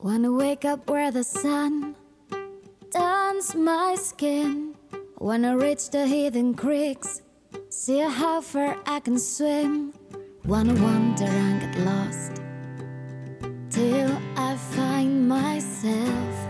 Wanna wake up where the sun turns my skin. Wanna reach the hidden creeks, see how far I can swim. Wanna wander and get lost till I find myself.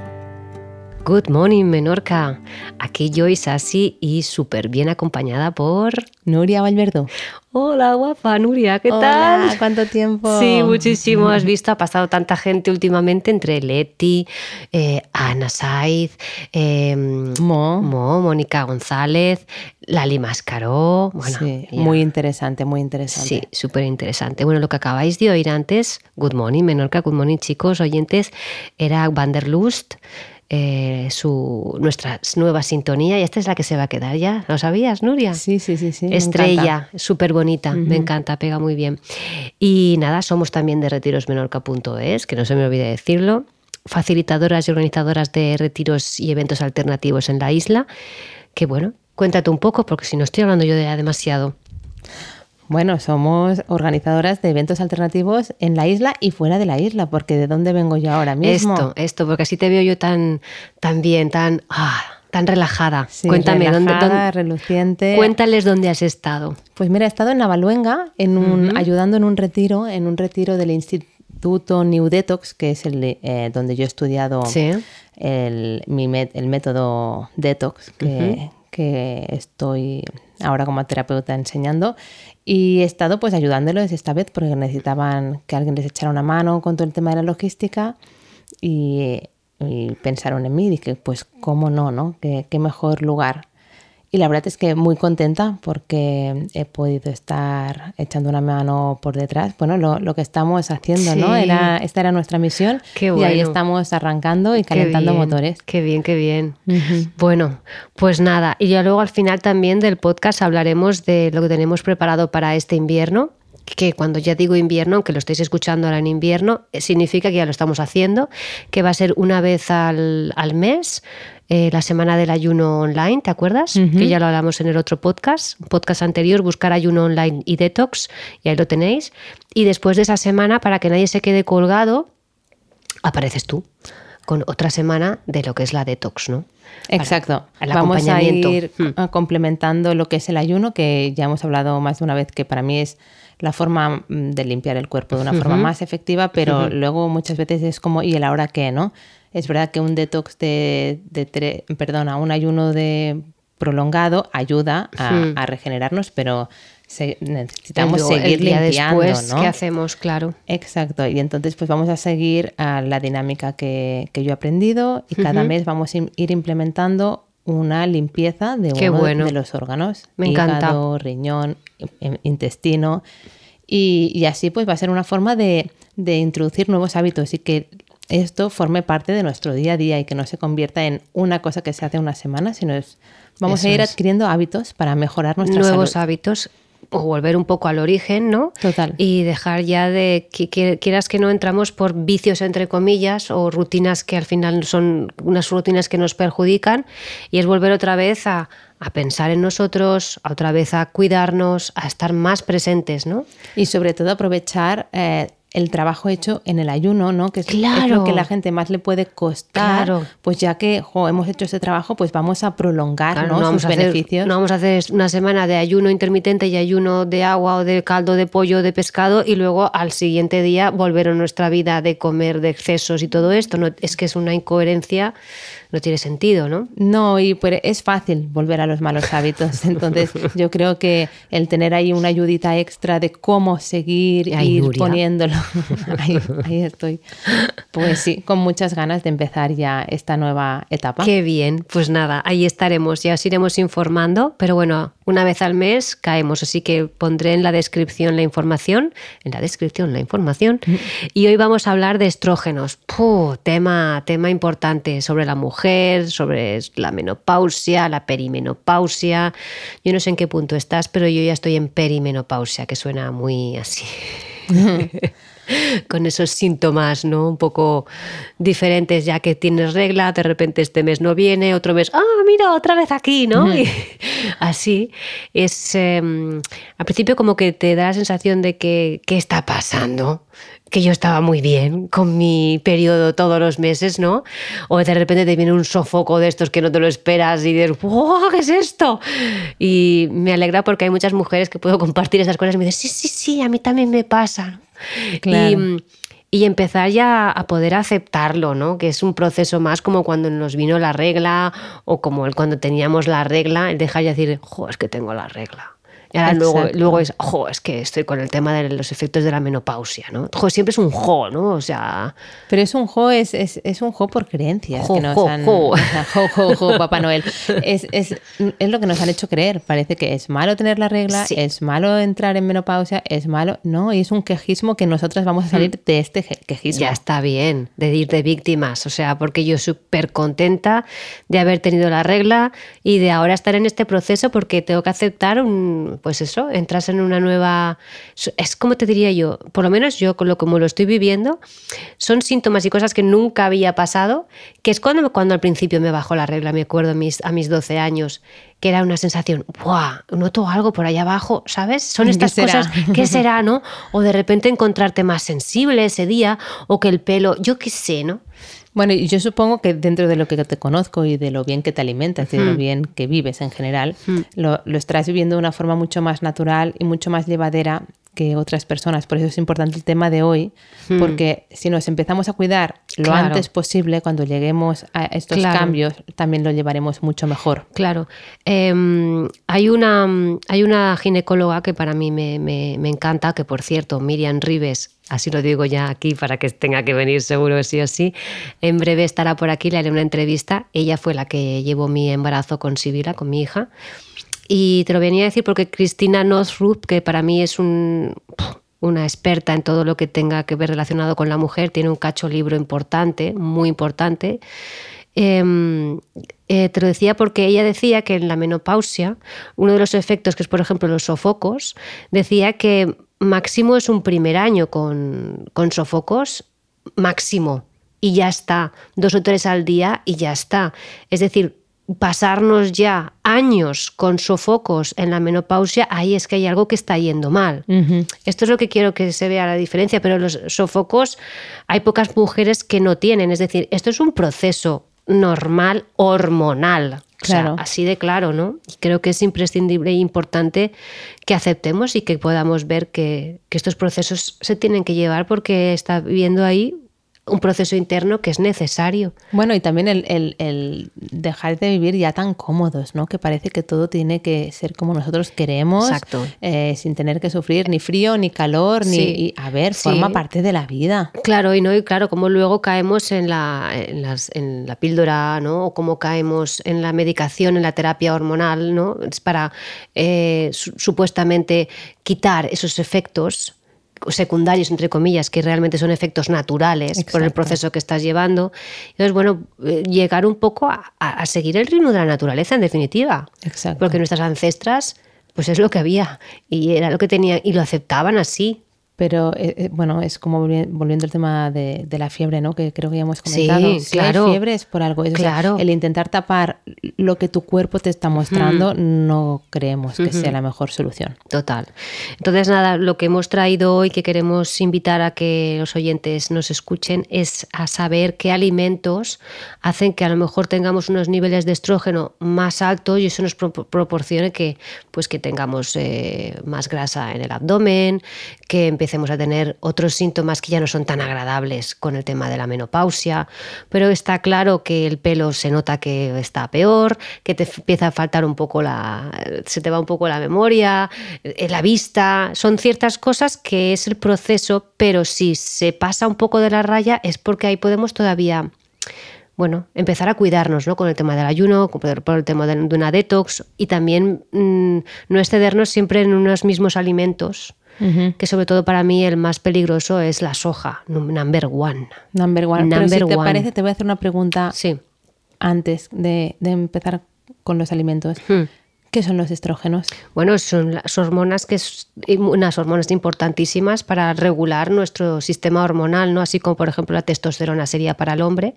Good morning, Menorca. Aquí Joyce Sassi y súper bien acompañada por. Nuria Valverdo. Hola, guapa Nuria, ¿qué Hola, tal? ¿cuánto tiempo? Sí, muchísimo. Has visto, ha pasado tanta gente últimamente entre Leti, eh, Ana Saiz, eh, Mo. Mo, Mónica González, Lali Mascaró. Bueno, Sí, muy interesante, muy interesante. Sí, súper interesante. Bueno, lo que acabáis de oír antes, Good Morning, Menorca, Good Morning, chicos, oyentes, era Vanderlust, eh, su, nuestra nueva sintonía, y esta es la que se va a quedar ya. ¿Lo sabías, Nuria? sí, sí, sí. sí, Estrella, súper bonita, me encanta, pega muy bien. Y nada, somos también de retirosmenorca.es, que no se me olvide decirlo, facilitadoras y organizadoras de retiros y eventos alternativos en la isla, que bueno, cuéntate un poco, porque si no estoy hablando yo de ya demasiado. Bueno, somos organizadoras de eventos alternativos en la isla y fuera de la isla, porque ¿de dónde vengo yo ahora mismo? Esto, esto, porque así te veo yo tan, tan bien, tan, ah, tan relajada. Sí, Cuéntame, ¿dónde, relajada, dónde- reluciente. cuéntales dónde has estado. Pues mira, he estado en Navaluenga, en un, ayudando en un retiro, en un retiro del Instituto New Detox, que es el eh, donde yo he estudiado Sí. el, mi met- el método Detox, que, que estoy ahora como terapeuta enseñando. Y he estado pues ayudándoles esta vez porque necesitaban que alguien les echara una mano con todo el tema de la logística y, pensaron en mí y dije, pues cómo no, ¿no? ¿Qué, qué mejor lugar. Y la verdad es que muy contenta porque he podido estar echando una mano por detrás. Bueno, lo, lo que estamos haciendo, ¿no? Era, esta era nuestra misión Qué y ahí bueno. estamos arrancando y Qué calentando bien, motores. Qué bien, qué bien. Bueno, pues nada, y ya luego al final también del podcast hablaremos de lo que tenemos preparado para este invierno que cuando ya digo invierno, aunque lo estéis escuchando ahora en invierno, eh, significa que ya lo estamos haciendo, que va a ser una vez al, al mes, eh, la semana del ayuno online, ¿te acuerdas? Que ya lo hablamos en el otro podcast, podcast anterior, buscar ayuno online y detox, y ahí lo tenéis. Y después de esa semana, para que nadie se quede colgado, apareces tú con otra semana de lo que es la detox, ¿no? Exacto. Vamos a ir Hmm. complementando lo que es el ayuno, que ya hemos hablado más de una vez que para mí es la forma mm, de limpiar el cuerpo de una forma más efectiva, pero luego muchas veces es como, ¿y el ahora qué? ¿no? Es verdad que un detox de, de tre- perdona, un ayuno de prolongado ayuda a, a regenerarnos, pero se- necesitamos el seguir día limpiando, después, ¿no? ¿qué hacemos? Claro. Exacto, y entonces pues vamos a seguir a la dinámica que, que yo he aprendido y cada mes vamos a ir implementando una limpieza de Qué uno bueno. de los órganos. Me hígado, encanta. riñón, in- intestino. Y, y así pues va a ser una forma de, de introducir nuevos hábitos y que esto forme parte de nuestro día a día y que no se convierta en una cosa que se hace una semana, sino es, vamos Eso a ir es. adquiriendo hábitos para mejorar nuestra Nuevos salud. hábitos o volver un poco al origen, ¿no? Total. Y dejar ya de que, que- quieras que no entramos por vicios entre comillas o rutinas que al final son unas rutinas que nos perjudican y es volver otra vez a, a pensar en nosotros, a otra vez a cuidarnos, a estar más presentes, ¿no? Y sobre todo aprovechar eh, el trabajo hecho en el ayuno, ¿no? Que es, es Claro. lo que la gente más le puede costar. Claro. Pues ya que jo, hemos hecho ese trabajo, pues vamos a prolongar Claro, ¿no? no, vamos sus a hacer, beneficios. no vamos a hacer una semana de ayuno intermitente y ayuno de agua o de caldo de pollo o de pescado y luego al siguiente día volver a nuestra vida de comer de excesos y todo esto. No, es que es una incoherencia, no tiene sentido, ¿no? No, y pues es fácil volver a los malos hábitos. Entonces, yo creo que el tener ahí una ayudita extra de cómo seguir Ay, ir Nuria. poniéndolo. ahí, ahí estoy. Pues sí, con muchas ganas de empezar ya esta nueva etapa. Qué bien, pues nada, ahí estaremos, ya os iremos informando, pero bueno, una vez al mes caemos, así que pondré en la descripción la información, en la descripción la información, y hoy vamos a hablar de estrógenos, Puh, tema, tema importante sobre la mujer, sobre la menopausia, la perimenopausia, yo no sé en qué punto estás, pero yo ya estoy en perimenopausia, que suena muy así. con esos síntomas, ¿no? Un poco diferentes, ya que tienes regla, de repente este mes no viene, otro mes, ah, mira, otra vez aquí, ¿no? Y así es, em, al principio como que te da la sensación de que, ¿qué está pasando? Que yo estaba muy bien con mi periodo todos los meses, ¿no? O de repente te viene un sofoco de estos que no te lo esperas y dices, ¡wow! ¿Qué es esto? Y me alegra porque hay muchas mujeres que puedo compartir esas cosas y me dicen, sí, sí, sí, a mí también me pasa. Y, y empezar ya a poder aceptarlo, ¿no? Que es un proceso más como cuando nos vino la regla o como cuando teníamos la regla, el dejar de decir, jo, es que tengo la regla. Y ahora luego, luego es, jo, es que estoy con el tema de los efectos de la menopausia, ¿no? Jo, siempre es un jo, ¿no? O sea... Pero es un jo, es, es, es un jo por creencias. Jo, que nos jo, han, jo. jo, jo, jo, Papá Noel. Es, es, es lo que nos han hecho creer. Parece que es malo tener la regla, Sí. es malo entrar en menopausia, es malo... No, y es un quejismo que nosotras vamos a salir de este quejismo. Ya está bien de ir de víctimas, o sea, porque yo súper contenta de haber tenido la regla y de ahora estar en este proceso porque tengo que aceptar un, pues eso, entras en una nueva, es como te diría yo, por lo menos yo con lo como lo estoy viviendo, son síntomas y cosas que nunca había pasado, que es cuando, cuando al principio me bajó la regla, me acuerdo a mis, a mis 12 años, que era una sensación, ¡buah! Noto algo por allá abajo, ¿sabes? Son ¿Qué estas será? cosas, ¿qué será, no? O de repente encontrarte más sensible ese día, o que el pelo, yo qué sé, ¿no? Bueno, y yo supongo que dentro de lo que te conozco y de lo bien que te alimentas y de lo bien que vives en general, lo, lo estarás viviendo de una forma mucho más natural y mucho más llevadera que otras personas. Por eso es importante el tema de hoy, porque si nos empezamos a cuidar lo Claro. antes posible, cuando lleguemos a estos Claro. cambios, también lo llevaremos mucho mejor. Claro. Em, hay, una, hay una ginecóloga que para mí me, me- me encanta, que por cierto, Miriam Rives, así lo digo ya aquí para que tenga que venir seguro sí o sí, en breve estará por aquí, le haré una entrevista. Ella fue la que llevó mi embarazo con Sibila, con mi hija. Y te lo venía a decir porque Cristina Northrup, que para mí es un, una experta en todo lo que tenga que ver relacionado con la mujer, tiene un cacho libro importante, muy importante. Eh, eh, te lo decía porque ella decía que en la menopausia, uno de los efectos, que es por ejemplo los sofocos, decía que máximo es un primer año con sofocos, máximo, y ya está, dos o tres al día y ya está. Es decir, pasarnos ya años con sofocos en la menopausia, ahí es que hay algo que está yendo mal. Esto es lo que quiero que se vea la diferencia, pero los sofocos hay pocas mujeres que no tienen. Es decir, esto es un proceso normal hormonal. O sea, Claro. así de claro, ¿no? Y creo que es imprescindible e importante que aceptemos y que podamos ver que, que estos procesos se tienen que llevar porque está viviendo ahí un proceso interno que es necesario. Bueno, y también el, el- el dejar de vivir ya tan cómodos, ¿no? Que parece que todo tiene que ser como nosotros queremos, Exacto. eh, sin tener que sufrir ni frío, ni calor, ni... Y, a ver, Sí. forma parte de la vida. Claro, y no, y claro, como luego caemos en la, en, las- en la píldora, ¿no? O cómo caemos en la medicación, en la terapia hormonal, ¿no? Es para eh, su- supuestamente quitar esos efectos secundarios, entre comillas, que realmente son efectos naturales por el Exacto. proceso que estás llevando. Entonces, bueno, eh, llegar un poco a, a- a seguir el ritmo de la naturaleza, en definitiva. Exacto. Porque nuestras ancestras, pues es lo que había y era lo que tenían y lo aceptaban así. Pero eh, eh, bueno, es como volvi- volviendo al tema de, de la fiebre, ¿no? Que creo que ya hemos Sí, comentado. si claro. hay fiebre es por algo. Es, o sea, Claro. el intentar tapar lo que tu cuerpo te está mostrando, no creemos que sea la mejor solución. Total. Entonces, nada, lo que hemos traído hoy, que queremos invitar a que los oyentes nos escuchen, es a saber qué alimentos hacen que a lo mejor tengamos unos niveles de estrógeno más altos y eso nos pro- proporcione que, pues, que tengamos eh, más grasa en el abdomen, que empecemos a tener otros síntomas que ya no son tan agradables con el tema de la menopausia. Pero está claro que el pelo se nota que está peor, que te empieza a faltar un poco la. se te va un poco la memoria, eh, la vista. Son ciertas cosas que es el proceso, pero si se pasa un poco de la raya es porque ahí podemos todavía bueno, empezar a cuidarnos ¿no? con el tema del ayuno, con- el tema de, de una detox y también mm, no excedernos siempre en unos mismos alimentos, que sobre todo para mí el más peligroso es la soja, num- number one. Number one. Pero Number si te parece, te voy a hacer una pregunta Sí. antes de, de empezar con los alimentos. Hmm. ¿Qué son los estrógenos? Bueno, son las hormonas que unas hormonas importantísimas para regular nuestro sistema hormonal, ¿no? Así como por ejemplo la testosterona sería para el hombre.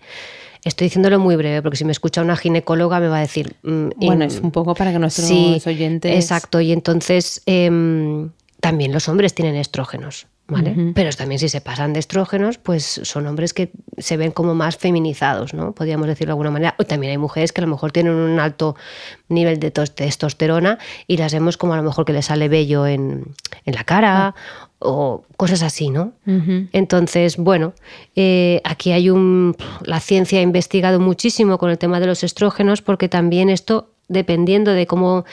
Estoy diciéndolo muy breve porque si me escucha una ginecóloga me va a decir. Mm, bueno, es un poco para que nuestros sí, oyentes. Exacto, y entonces em, también los hombres tienen estrógenos. Pero también si se pasan de estrógenos, pues son hombres que se ven como más feminizados, ¿no? Podríamos decirlo de alguna manera. O también hay mujeres que a lo mejor tienen un alto nivel de testosterona y las vemos como a lo mejor que les sale vello en, la cara o cosas así, ¿no? Entonces, bueno, eh, aquí hay un... La ciencia ha investigado muchísimo con el tema de los estrógenos porque también esto dependiendo de cómo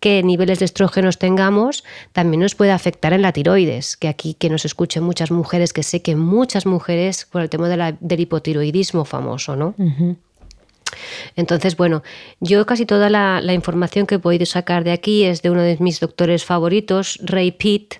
qué niveles de estrógenos tengamos también nos puede afectar en la tiroides, que aquí que nos escuchen muchas mujeres, que sé que muchas mujeres por el tema del hipotiroidismo famoso, ¿no? Entonces, bueno, yo casi toda la, información que he podido sacar de aquí es de uno de mis doctores favoritos, Ray Pitt,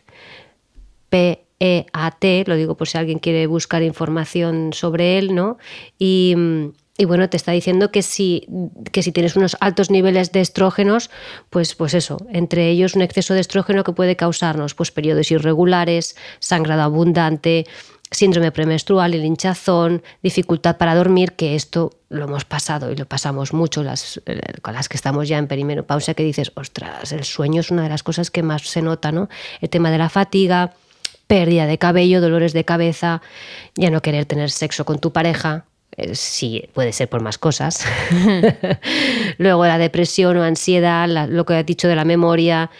P-E-A-T, lo digo por si alguien quiere buscar información sobre él, ¿no? Y mm, y bueno, te está diciendo que si, que si tienes unos altos niveles de estrógenos, pues, pues eso, entre ellos un exceso de estrógeno que puede causarnos pues, periodos irregulares, sangrado abundante, síndrome premenstrual, el hinchazón, dificultad para dormir, que esto lo hemos pasado y lo pasamos mucho las, eh, con las que estamos ya en perimenopausia, que dices, ostras, el sueño es una de las cosas que más se nota, ¿no? El tema de la fatiga, pérdida de cabello, dolores de cabeza, ya no querer tener sexo con tu pareja, sí, puede ser por más cosas. Luego la depresión o ansiedad, lo que has dicho de la memoria.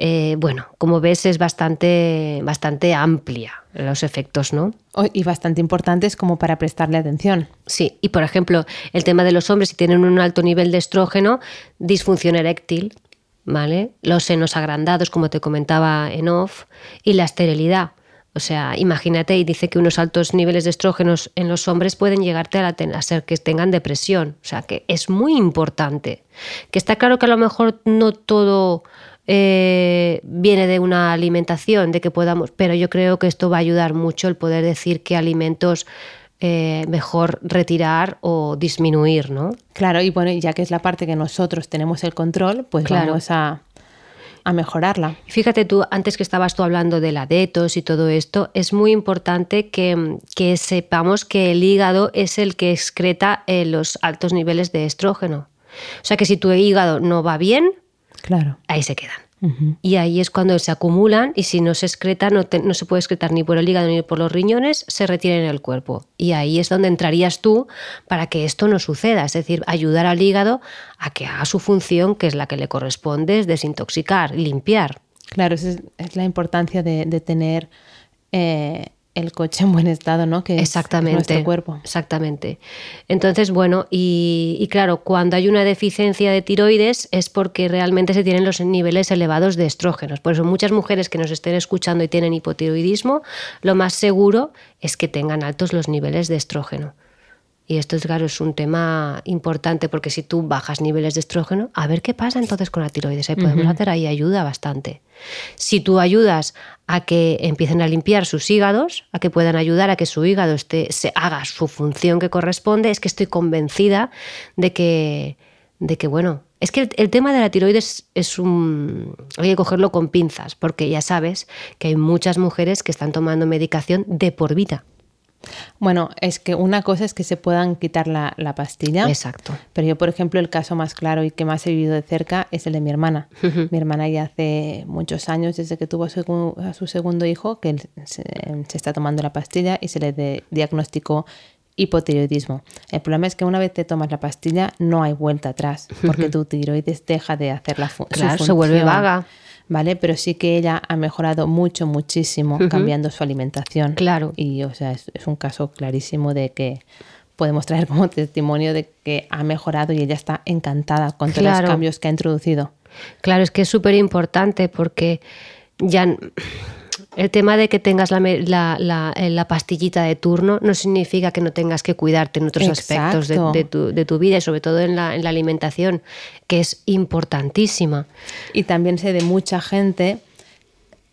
Eh, bueno, como ves es bastante, bastante amplia los efectos, ¿no? Y bastante importantes como para prestarle atención. Sí, y por ejemplo, el tema de los hombres, si tienen un alto nivel de estrógeno, disfunción eréctil, ¿vale? Los senos agrandados, como te comentaba en off, y la esterilidad. O sea, imagínate, y dice que unos altos niveles de estrógenos en los hombres pueden llegarte a, a ser que tengan depresión. O sea, que es muy importante. Que está claro que a lo mejor no todo eh, viene de una alimentación, de que podamos, pero yo creo que esto va a ayudar mucho el poder decir qué alimentos eh, mejor retirar o disminuir, ¿no? Claro, y bueno, ya que es la parte que nosotros tenemos el control, pues vamos a, a mejorarla. Fíjate tú, antes que estabas tú hablando de la detos y todo esto, es muy importante que, sepamos que el hígado es el que excreta eh, los altos niveles de estrógeno. O sea que si tu hígado no va bien, claro. ahí se quedan. Y ahí es cuando se acumulan y si no se excreta, no, no, se puede excretar ni por el hígado ni por los riñones, se retienen en el cuerpo. Y ahí es donde entrarías tú para que esto no suceda, es decir, ayudar al hígado a que haga su función, que es la que le corresponde, es desintoxicar, limpiar. Claro, esa es, la importancia de, tener eh, el coche en buen estado, ¿no? Que exactamente, es nuestro cuerpo. Exactamente. Entonces, bueno, y, claro, cuando hay una deficiencia de tiroides es porque realmente se tienen los niveles elevados de estrógenos. Por eso muchas mujeres que nos estén escuchando y tienen hipotiroidismo, lo más seguro es que tengan altos los niveles de estrógeno. Y esto, claro, es un tema importante porque si tú bajas niveles de estrógeno, a ver qué pasa entonces con la tiroides. ¿eh? Podemos hacer ahí ayuda bastante. Si tú ayudas a que empiecen a limpiar sus hígados, a que puedan ayudar a que su hígado esté, se haga su función que corresponde, es que estoy convencida de que, de que bueno, es que el, tema de la tiroides es un... Hay que cogerlo con pinzas, porque ya sabes que hay muchas mujeres que están tomando medicación de por vida. Bueno, es que una cosa es que se puedan quitar la, pastilla. Exacto. Pero yo, por ejemplo, el caso más claro y que más he vivido de cerca es el de mi hermana. Mi hermana ya hace muchos años, desde que tuvo a su, segundo hijo, que se, está tomando la pastilla y se le diagnosticó hipotiroidismo. El problema es que una vez te tomas la pastilla no hay vuelta atrás, porque tu tiroides deja de hacer la función. Claro, se vuelve vaga. ¿Vale? Pero sí que ella ha mejorado mucho, muchísimo cambiando su alimentación. Claro. Y, o sea, es, un caso clarísimo de que podemos traer como testimonio de que ha mejorado y ella está encantada con todos los cambios que ha introducido. Claro, es que es súper importante porque ya el tema de que tengas la, la, eh, la, pastillita de turno no significa que no tengas que cuidarte en otros aspectos de, tu, de, tu, vida y sobre todo en la, en la alimentación, que es importantísima. Y también sé de mucha gente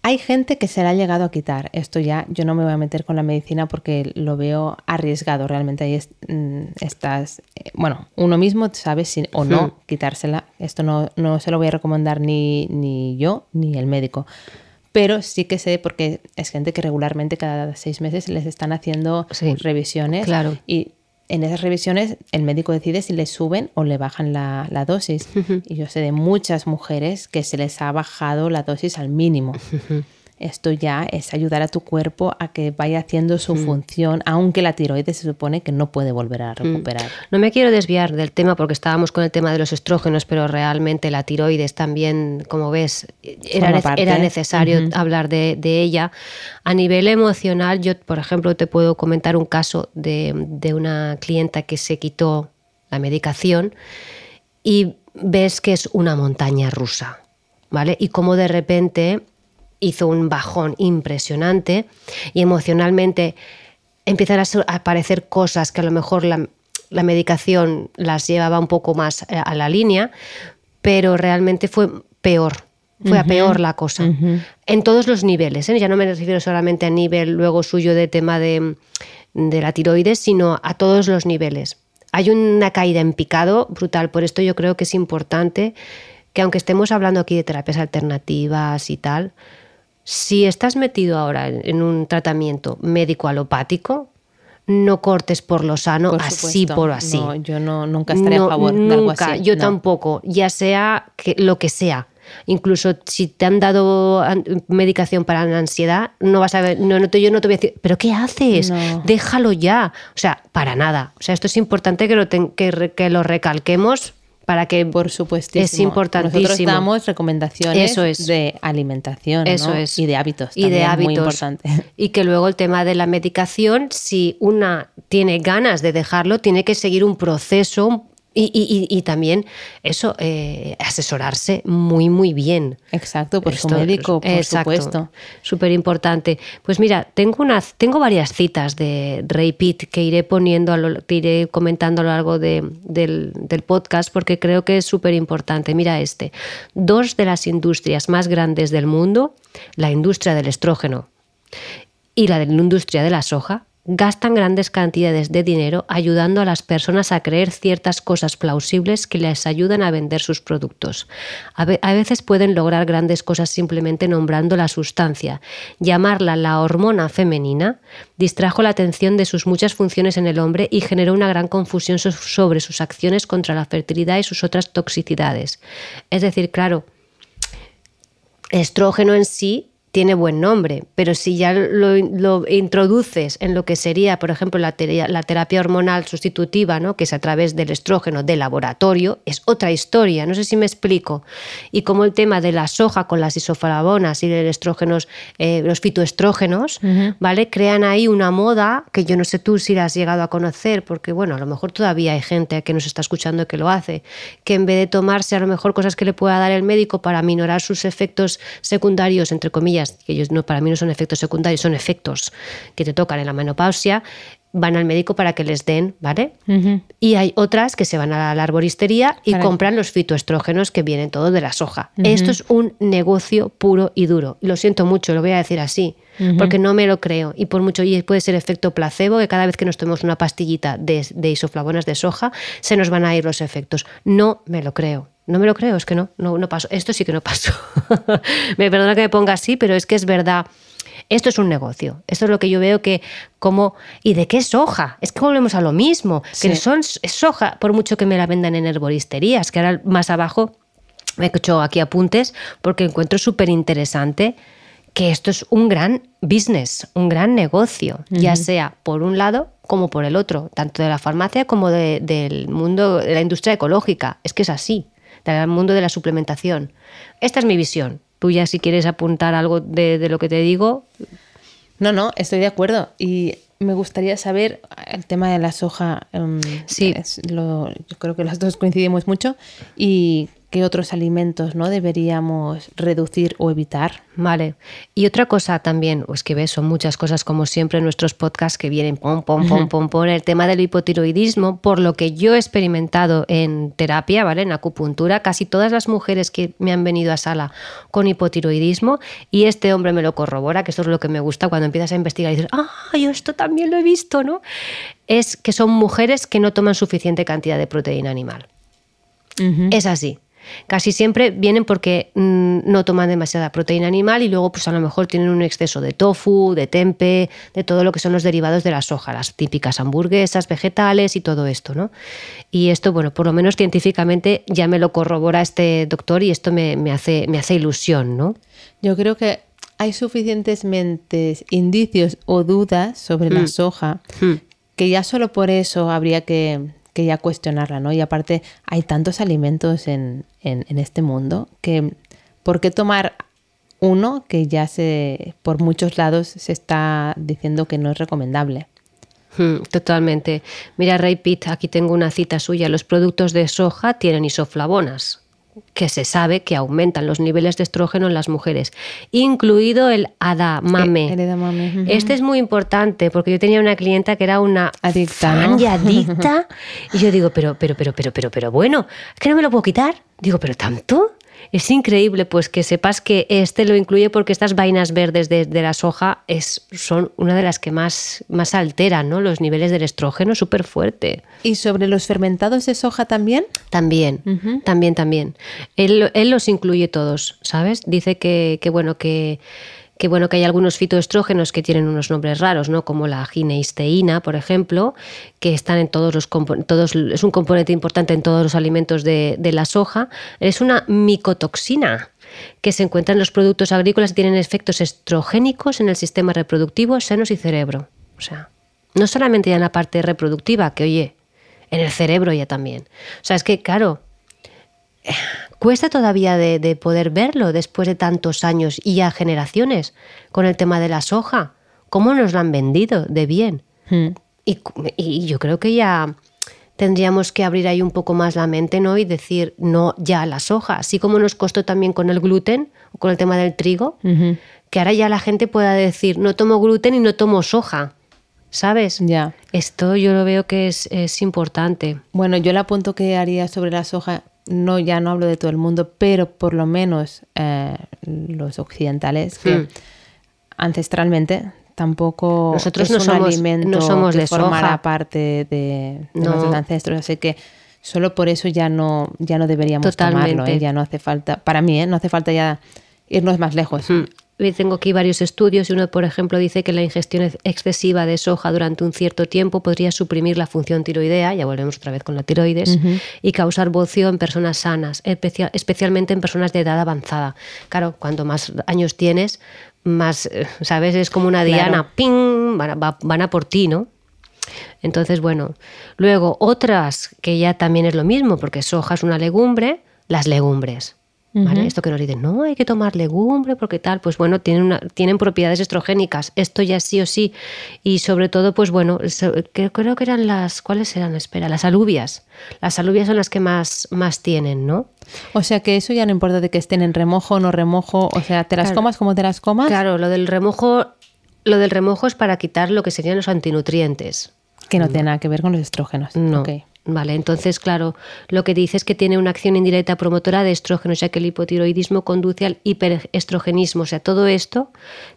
Hay gente que se la ha llegado a quitar. Esto ya yo no me voy a meter con la medicina porque lo veo arriesgado. Realmente ahí mm, estás, eh, bueno, uno mismo sabe si o no hmm. quitársela. Esto no, no se lo voy a recomendar ni, ni yo ni el médico pero sí que sé porque es gente que regularmente cada seis meses les están haciendo revisiones claro. y en esas revisiones el médico decide si le suben o le bajan la, dosis. Y yo sé de muchas mujeres que se les ha bajado la dosis al mínimo. Esto ya es ayudar a tu cuerpo a que vaya haciendo su mm. función, aunque la tiroides se supone que no puede volver a mm. recuperar. No me quiero desviar del tema porque estábamos con el tema de los estrógenos, pero realmente la tiroides también, como ves, era, era necesario hablar de, ella. A nivel emocional, yo, por ejemplo, te puedo comentar un caso de, de una clienta que se quitó la medicación y ves que es una montaña rusa, ¿vale? Y como de repente hizo un bajón impresionante y emocionalmente empiezan a aparecer cosas que a lo mejor la, medicación las llevaba un poco más eh, a la línea, pero realmente fue peor. Fue a peor la cosa. En todos los niveles. ¿eh? Ya no me refiero solamente a nivel luego suyo de tema de, de la tiroides, sino a todos los niveles. Hay una caída en picado brutal. Por esto yo creo que es importante que aunque estemos hablando aquí de terapias alternativas y tal, si estás metido ahora en un tratamiento médico alopático, no cortes por lo sano así por así. No, yo no, nunca estaré a favor de algo así. Yo tampoco, ya sea que, lo que sea. Incluso si te han dado medicación para la ansiedad, no vas a ver, no, no yo no te voy a decir, ¿pero qué haces? Déjalo ya. O sea, para nada. O sea, esto es importante que lo, que, que lo recalquemos para que por supuesto es importantísimo. Nosotros damos recomendaciones de alimentación Eso es. y de hábitos. Y de hábitos. Muy importante. Y que luego el tema de la medicación, si una tiene ganas de dejarlo, tiene que seguir un proceso y, también eso, eh, asesorarse muy, muy bien. Exacto, por su médico, por supuesto. Súper importante. Pues mira, tengo, unas, tengo varias citas de Ray Pitt que iré poniendo, que iré comentando a lo largo del, del podcast porque creo que es súper importante. Mira este. Dos de las industrias más grandes del mundo, la industria del estrógeno y la de la industria de la soja, gastan grandes cantidades de dinero ayudando a las personas a creer ciertas cosas plausibles que les ayudan a vender sus productos. A, veces pueden lograr grandes cosas simplemente nombrando la sustancia. Llamarla la hormona femenina distrajo la atención de sus muchas funciones en el hombre y generó una gran confusión sobre sus acciones contra la fertilidad y sus otras toxicidades. Es decir, claro, estrógeno en sí tiene buen nombre, pero si ya lo, introduces en lo que sería, por ejemplo, la, la, terapia hormonal sustitutiva, ¿no? que es a través del estrógeno de laboratorio, es otra historia, no sé si me explico. Y como el tema de la soja con las isoflavonas y los estrógenos, eh, los fitoestrógenos, ¿vale? Crean ahí una moda que yo no sé tú si la has llegado a conocer, porque bueno, a lo mejor todavía hay gente que nos está escuchando que lo hace, que en vez de tomarse a lo mejor cosas que le pueda dar el médico para minorar sus efectos secundarios, entre comillas, que ellos no, para mí no son efectos secundarios, son efectos que te tocan en la menopausia, van al médico para que les den, ¿vale? Y hay otras que se van a la arboristería y compran los fitoestrógenos que vienen todos de la soja. Esto es un negocio puro y duro. Lo siento mucho, lo voy a decir así, porque no me lo creo. Y por mucho, y puede ser efecto placebo, que cada vez que nos tomemos una pastillita de, de isoflavonas de soja, se nos van a ir los efectos. No me lo creo. No me lo creo, es que no, no, no paso. Esto sí que no paso. me perdona que me ponga así, pero es que es verdad. Esto es un negocio. Esto es lo que yo veo que como... ¿Y de qué soja? Es que volvemos a lo mismo. Que son soja, por mucho que me la vendan en herboristerías, que ahora más abajo me he hecho aquí apuntes porque encuentro súper interesante que esto es un gran business, un gran negocio, ya sea por un lado como por el otro, tanto de la farmacia como del mundo de la industria ecológica. Es que es así del mundo de la suplementación. Esta es mi visión. Tú ya si quieres apuntar algo de, lo que te digo. No, no, estoy de acuerdo. Y me gustaría saber el tema de la soja. Em, sí. yo creo que las dos coincidimos mucho. Y qué otros alimentos no deberíamos reducir o evitar. Vale. Y otra cosa también, pues que ves, son muchas cosas como siempre en nuestros podcasts que vienen pom, pom, pom, pom, pom, el tema del hipotiroidismo, por lo que yo he experimentado en terapia, ¿vale? En acupuntura, casi todas las mujeres que me han venido a sala con hipotiroidismo, y este hombre me lo corrobora, que esto es lo que me gusta cuando empiezas a investigar y dices, ah, yo esto también lo he visto, ¿no? Es que son mujeres que no toman suficiente cantidad de proteína animal. Es así. Casi siempre vienen porque mm, no toman demasiada proteína animal y luego pues a lo mejor tienen un exceso de tofu, de tempe, de todo lo que son los derivados de la soja, las típicas hamburguesas, vegetales y todo esto, ¿no? Y esto, bueno, por lo menos científicamente ya me lo corrobora este doctor y esto me, hace, me hace ilusión, ¿no? Yo creo que hay suficientes indicios o dudas sobre la mm. soja mm. que ya solo por eso habría que que ya cuestionarla, ¿no? Y aparte hay tantos alimentos en, este mundo que ¿por qué tomar uno que ya se por muchos lados se está diciendo que no es recomendable? Hmm, totalmente. Mira, Ray Pitt, aquí tengo una cita suya. Los productos de soja tienen isoflavonas, que se sabe que aumentan los niveles de estrógeno en las mujeres, incluido el adamame. Este es muy importante porque yo tenía una clienta que era una adicta, y adicta y yo digo, pero, pero, pero, pero, pero, pero bueno, es que no me lo puedo quitar. Digo, pero tanto. Es increíble pues que sepas que este lo incluye porque estas vainas verdes de, la soja es, son una de las que más, más alteran ¿no? los niveles del estrógeno súper fuerte. ¿Y sobre los fermentados de soja también? También, también, también. Él, él, los incluye todos, ¿sabes? Dice que, que bueno, que que bueno, que hay algunos fitoestrógenos que tienen unos nombres raros, ¿no? Como la gineisteína, por ejemplo, que están en todos los todos, es un componente importante en todos los alimentos de, la soja. Es una micotoxina que se encuentra en los productos agrícolas y tienen efectos estrogénicos en el sistema reproductivo, senos y cerebro. O sea, no solamente ya en la parte reproductiva, que oye, en el cerebro ya también. O sea, es que, claro, cuesta todavía de, poder verlo después de tantos años y ya generaciones con el tema de la soja. ¿Cómo nos lo han vendido de bien? Hmm. Y, yo creo que ya tendríamos que abrir ahí un poco más la mente ¿no? y decir no ya a la soja, así como nos costó también con el gluten o con el tema del trigo, que ahora ya la gente pueda decir no tomo gluten y no tomo soja. ¿Sabes? Ya. Esto yo lo veo que es, es importante. Bueno, yo le apunto que haría sobre la soja no ya no hablo de todo el mundo, pero por lo menos eh, los occidentales, que hmm. ancestralmente tampoco Nosotros no somos, alimento no somos formara parte de, nuestros ancestros, así que solo por eso ya no ya no deberíamos tomarlo, ¿eh? ya no hace falta, para mí, ¿eh? no hace falta ya irnos más lejos. Hmm tengo aquí varios estudios y uno, por ejemplo, dice que la ingestión excesiva de soja durante un cierto tiempo podría suprimir la función tiroidea, ya volvemos otra vez con la tiroides, y causar bocio en personas sanas, especialmente en personas de edad avanzada. Claro, cuanto más años tienes, más, eh, ¿sabes? Es como una diana, ¡ping! Van a, van a por ti, ¿no? Entonces, bueno, luego otras que ya también es lo mismo, porque soja es una legumbre, las legumbres. Esto que nos dicen, no, hay que tomar legumbre porque tal, pues bueno, tienen, una, tienen propiedades estrogénicas, esto ya sí o sí. Y sobre todo, pues bueno, creo que eran las, ¿cuáles eran? Espera, las alubias. Las alubias son las que más, más tienen, ¿no? O sea que eso ya no importa de que estén en remojo o no remojo, o sea, te las comas como te las comas. Claro, lo del remojo, lo del remojo es para quitar lo que serían los antinutrientes. Que no tiene nada que ver con los estrógenos. No. Vale, entonces, claro, lo que dice es que tiene una acción indirecta promotora de estrógenos, ya que el hipotiroidismo conduce al hiperestrogenismo. O sea, todo esto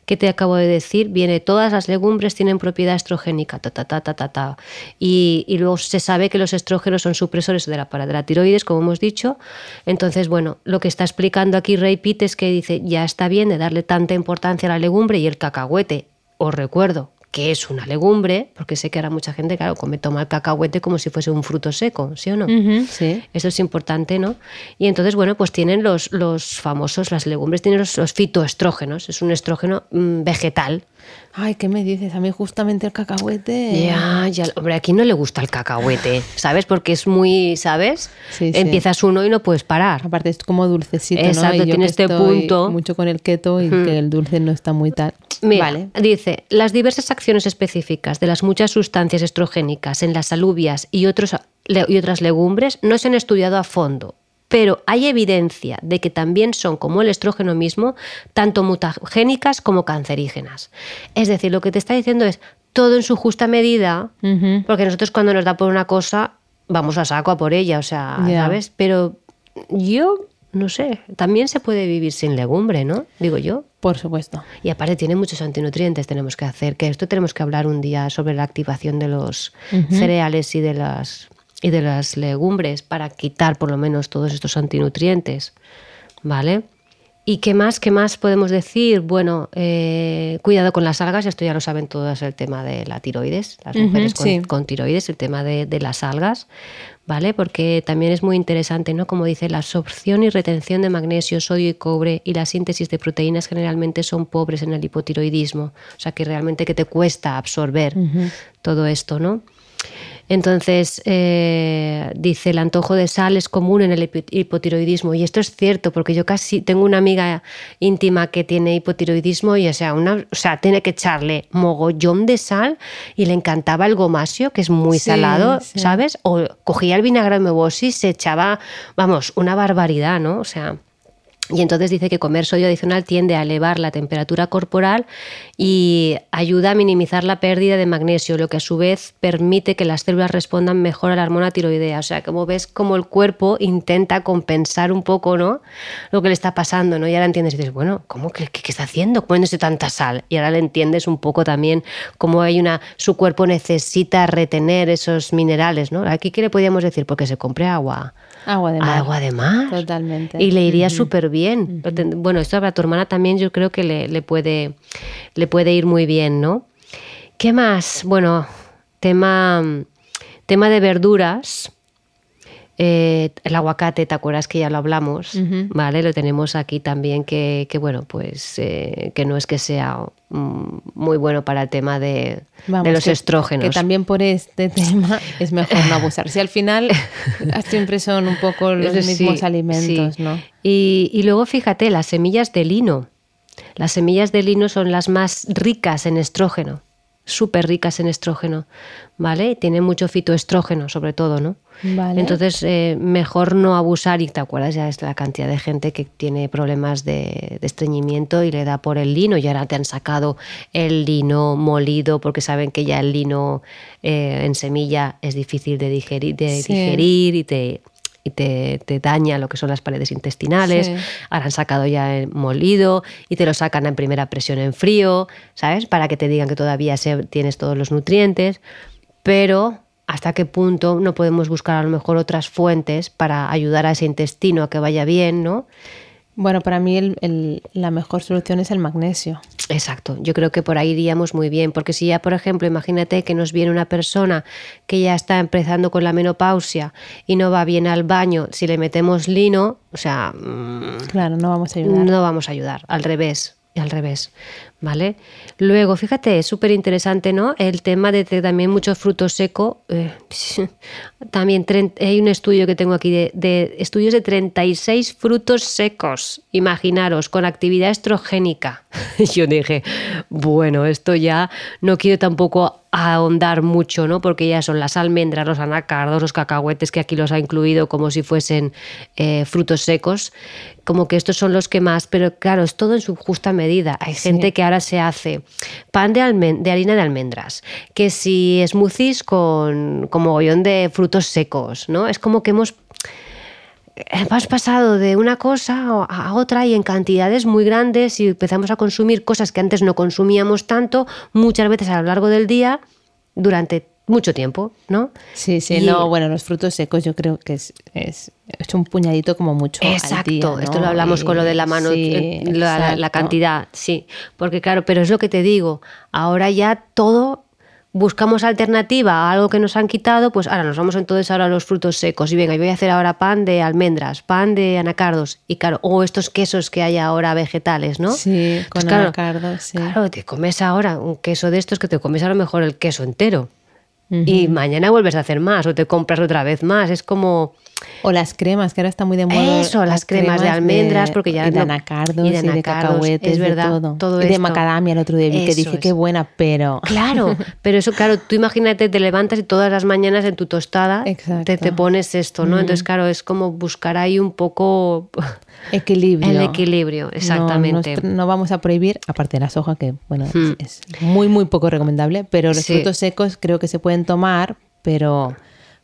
que te acabo de decir, viene, todas las legumbres tienen propiedad estrogénica, ta, ta, ta, ta, ta, ta. Y, luego se sabe que los estrógenos son supresores de la, de la tiroides, como hemos dicho. Entonces, bueno, lo que está explicando aquí Ray Pitt es que dice, ya está bien de darle tanta importancia a la legumbre y el cacahuete. Os recuerdo, que es una legumbre, porque sé que ahora mucha gente, claro, come, toma el cacahuete como si fuese un fruto seco, ¿sí o no? sí. Eso es importante, ¿no? Y entonces, bueno, pues tienen los, los famosos, las legumbres tienen los, fitoestrógenos, es un estrógeno mm, vegetal. Ay, ¿qué me dices? A mí justamente el cacahuete. Ya, ya. Hombre, aquí no le gusta el cacahuete, ¿sabes? Porque es muy, ¿sabes? Sí, Empiezas uno y no puedes parar. Aparte es como dulcecito, Exacto, tiene este punto. Mucho con el keto y que el dulce no está muy tal. vale. dice, las diversas acciones específicas de las muchas sustancias estrogénicas en las alubias y, otros, y otras legumbres no se han estudiado a fondo pero hay evidencia de que también son, como el estrógeno mismo, tanto mutagénicas como cancerígenas. Es decir, lo que te está diciendo es todo en su justa medida, porque nosotros cuando nos da por una cosa, vamos a saco a por ella, o sea, ¿sabes? Pero yo no sé, también se puede vivir sin legumbre, ¿no? Digo yo. Por supuesto. Y aparte tiene muchos antinutrientes, tenemos que hacer, que esto tenemos que hablar un día sobre la activación de los cereales y de las y de las legumbres para quitar por lo menos todos estos antinutrientes, ¿vale? ¿Y qué más, qué más podemos decir? Bueno, eh, cuidado con las algas, esto ya lo saben todas, el tema de la tiroides, las mujeres con, tiroides, el tema de, de, las algas, ¿vale? Porque también es muy interesante, ¿no? Como dice, la absorción y retención de magnesio, sodio y cobre y la síntesis de proteínas generalmente son pobres en el hipotiroidismo, o sea que realmente que te cuesta absorber todo esto, ¿no? Entonces, eh, dice, el antojo de sal es común en el hipotiroidismo. Y esto es cierto, porque yo casi tengo una amiga íntima que tiene hipotiroidismo y, o sea, una, o sea tiene que echarle mogollón de sal y le encantaba el gomasio, que es muy salado, ¿sabes? O cogía el vinagre de mebosis, se echaba, vamos, una barbaridad, ¿no? O sea... Y entonces dice que comer sodio adicional tiende a elevar la temperatura corporal y ayuda a minimizar la pérdida de magnesio, lo que a su vez permite que las células respondan mejor a la hormona tiroidea. O sea, como ves como el cuerpo intenta compensar un poco ¿no? lo que le está pasando, ¿no? Y ahora entiendes y dices, bueno, ¿cómo que qué, está haciendo poniéndose tanta sal? Y ahora le entiendes un poco también cómo hay una, su cuerpo necesita retener esos minerales, ¿no? Aquí qué le podríamos decir, porque se compre agua Agua de mar. Agua de mar. Totalmente. Y le iría súper bien. Bueno, esto a tu hermana también yo creo que le, puede, le puede ir muy bien, ¿no? ¿Qué más? Bueno, tema, tema de verduras. Eh, el aguacate, ¿te acuerdas que ya lo hablamos? Vale, lo tenemos aquí también, que, bueno, pues eh, que no es que sea muy bueno para el tema de, los estrógenos. Que también por este tema es mejor no abusar. Si al final siempre son un poco los mismos alimentos, ¿no? Y, y luego fíjate, las semillas de lino. Las semillas de lino son las más ricas en estrógeno súper ricas en estrógeno, ¿vale? Tienen mucho fitoestrógeno, sobre todo, ¿no? Vale. Entonces, eh, mejor no abusar, y te acuerdas ya es la cantidad de gente que tiene problemas de, estreñimiento y le da por el lino, y ahora te han sacado el lino molido porque saben que ya el lino eh, en semilla es difícil de digerir, de digerir y te y te, daña lo que son las paredes intestinales. Ahora han sacado ya el molido y te lo sacan en primera presión en frío, ¿sabes? Para que te digan que todavía tienes todos los nutrientes. Pero hasta qué punto no podemos buscar a lo mejor otras fuentes para ayudar a ese intestino a que vaya bien, ¿no? Bueno, para mí la mejor solución es el magnesio. Exacto, yo creo que por ahí iríamos muy bien, porque si ya, por ejemplo, imagínate que nos viene una persona que ya está empezando con la menopausia y no va bien al baño, si le metemos lino, o sea... Mm, claro, no vamos a ayudar. No vamos a ayudar, al revés, al revés. ¿Vale? Luego, fíjate, es súper interesante, ¿no? El tema de, también mucho fruto seco. Eh, también hay un estudio que tengo aquí de, de, estudios de 36 frutos secos, imaginaros, con actividad estrogénica. Yo dije, bueno, esto ya no quiero tampoco ahondar mucho, ¿no? Porque ya son las almendras, los anacardos, los cacahuetes, que aquí los ha incluido como si fuesen eh, frutos secos, como que estos son los que más, pero claro, es todo en su justa medida. Hay gente que ahora se hace pan de, harina de almendras, que si smoothies con como mogollón de frutos secos, ¿no? Es como que hemos hemos pasado de una cosa a otra y en cantidades muy grandes y empezamos a consumir cosas que antes no consumíamos tanto, muchas veces a lo largo del día, durante mucho tiempo, ¿no? Sí, sí, no, bueno, los frutos secos yo creo que es, es, un puñadito como mucho. Exacto, esto lo hablamos con lo de la mano, eh, la, cantidad, sí, porque claro, pero es lo que te digo, ahora ya todo buscamos alternativa a algo que nos han quitado, pues ahora nos vamos entonces ahora a los frutos secos y venga, yo voy a hacer ahora pan de almendras, pan de anacardos y claro, o estos quesos que hay ahora vegetales, ¿no? Sí, pues con anacardos, sí. Claro, te comes ahora un queso de estos que te comes a lo mejor el queso entero y mañana vuelves a hacer más o te compras otra vez más, es como O las cremas, que ahora está muy de moda. Eso, las cremas de almendras, porque ya Y de no- anacardos, y y de de, anacardos, cacahuetes, es de verdad, todo. todo y de esto. macadamia el otro día vi que dije, es. qué buena, pero... Claro, pero eso, claro, tú imagínate, te levantas y todas las mañanas en tu tostada te, te pones esto, ¿no? Entonces, claro, es como buscar ahí un poco Equilibrio. el equilibrio, No, exactamente. No, no vamos a prohibir, aparte de la soja, que bueno, es- Hmm. es, muy, muy poco recomendable, pero los Sí. frutos secos creo que se pueden tomar, pero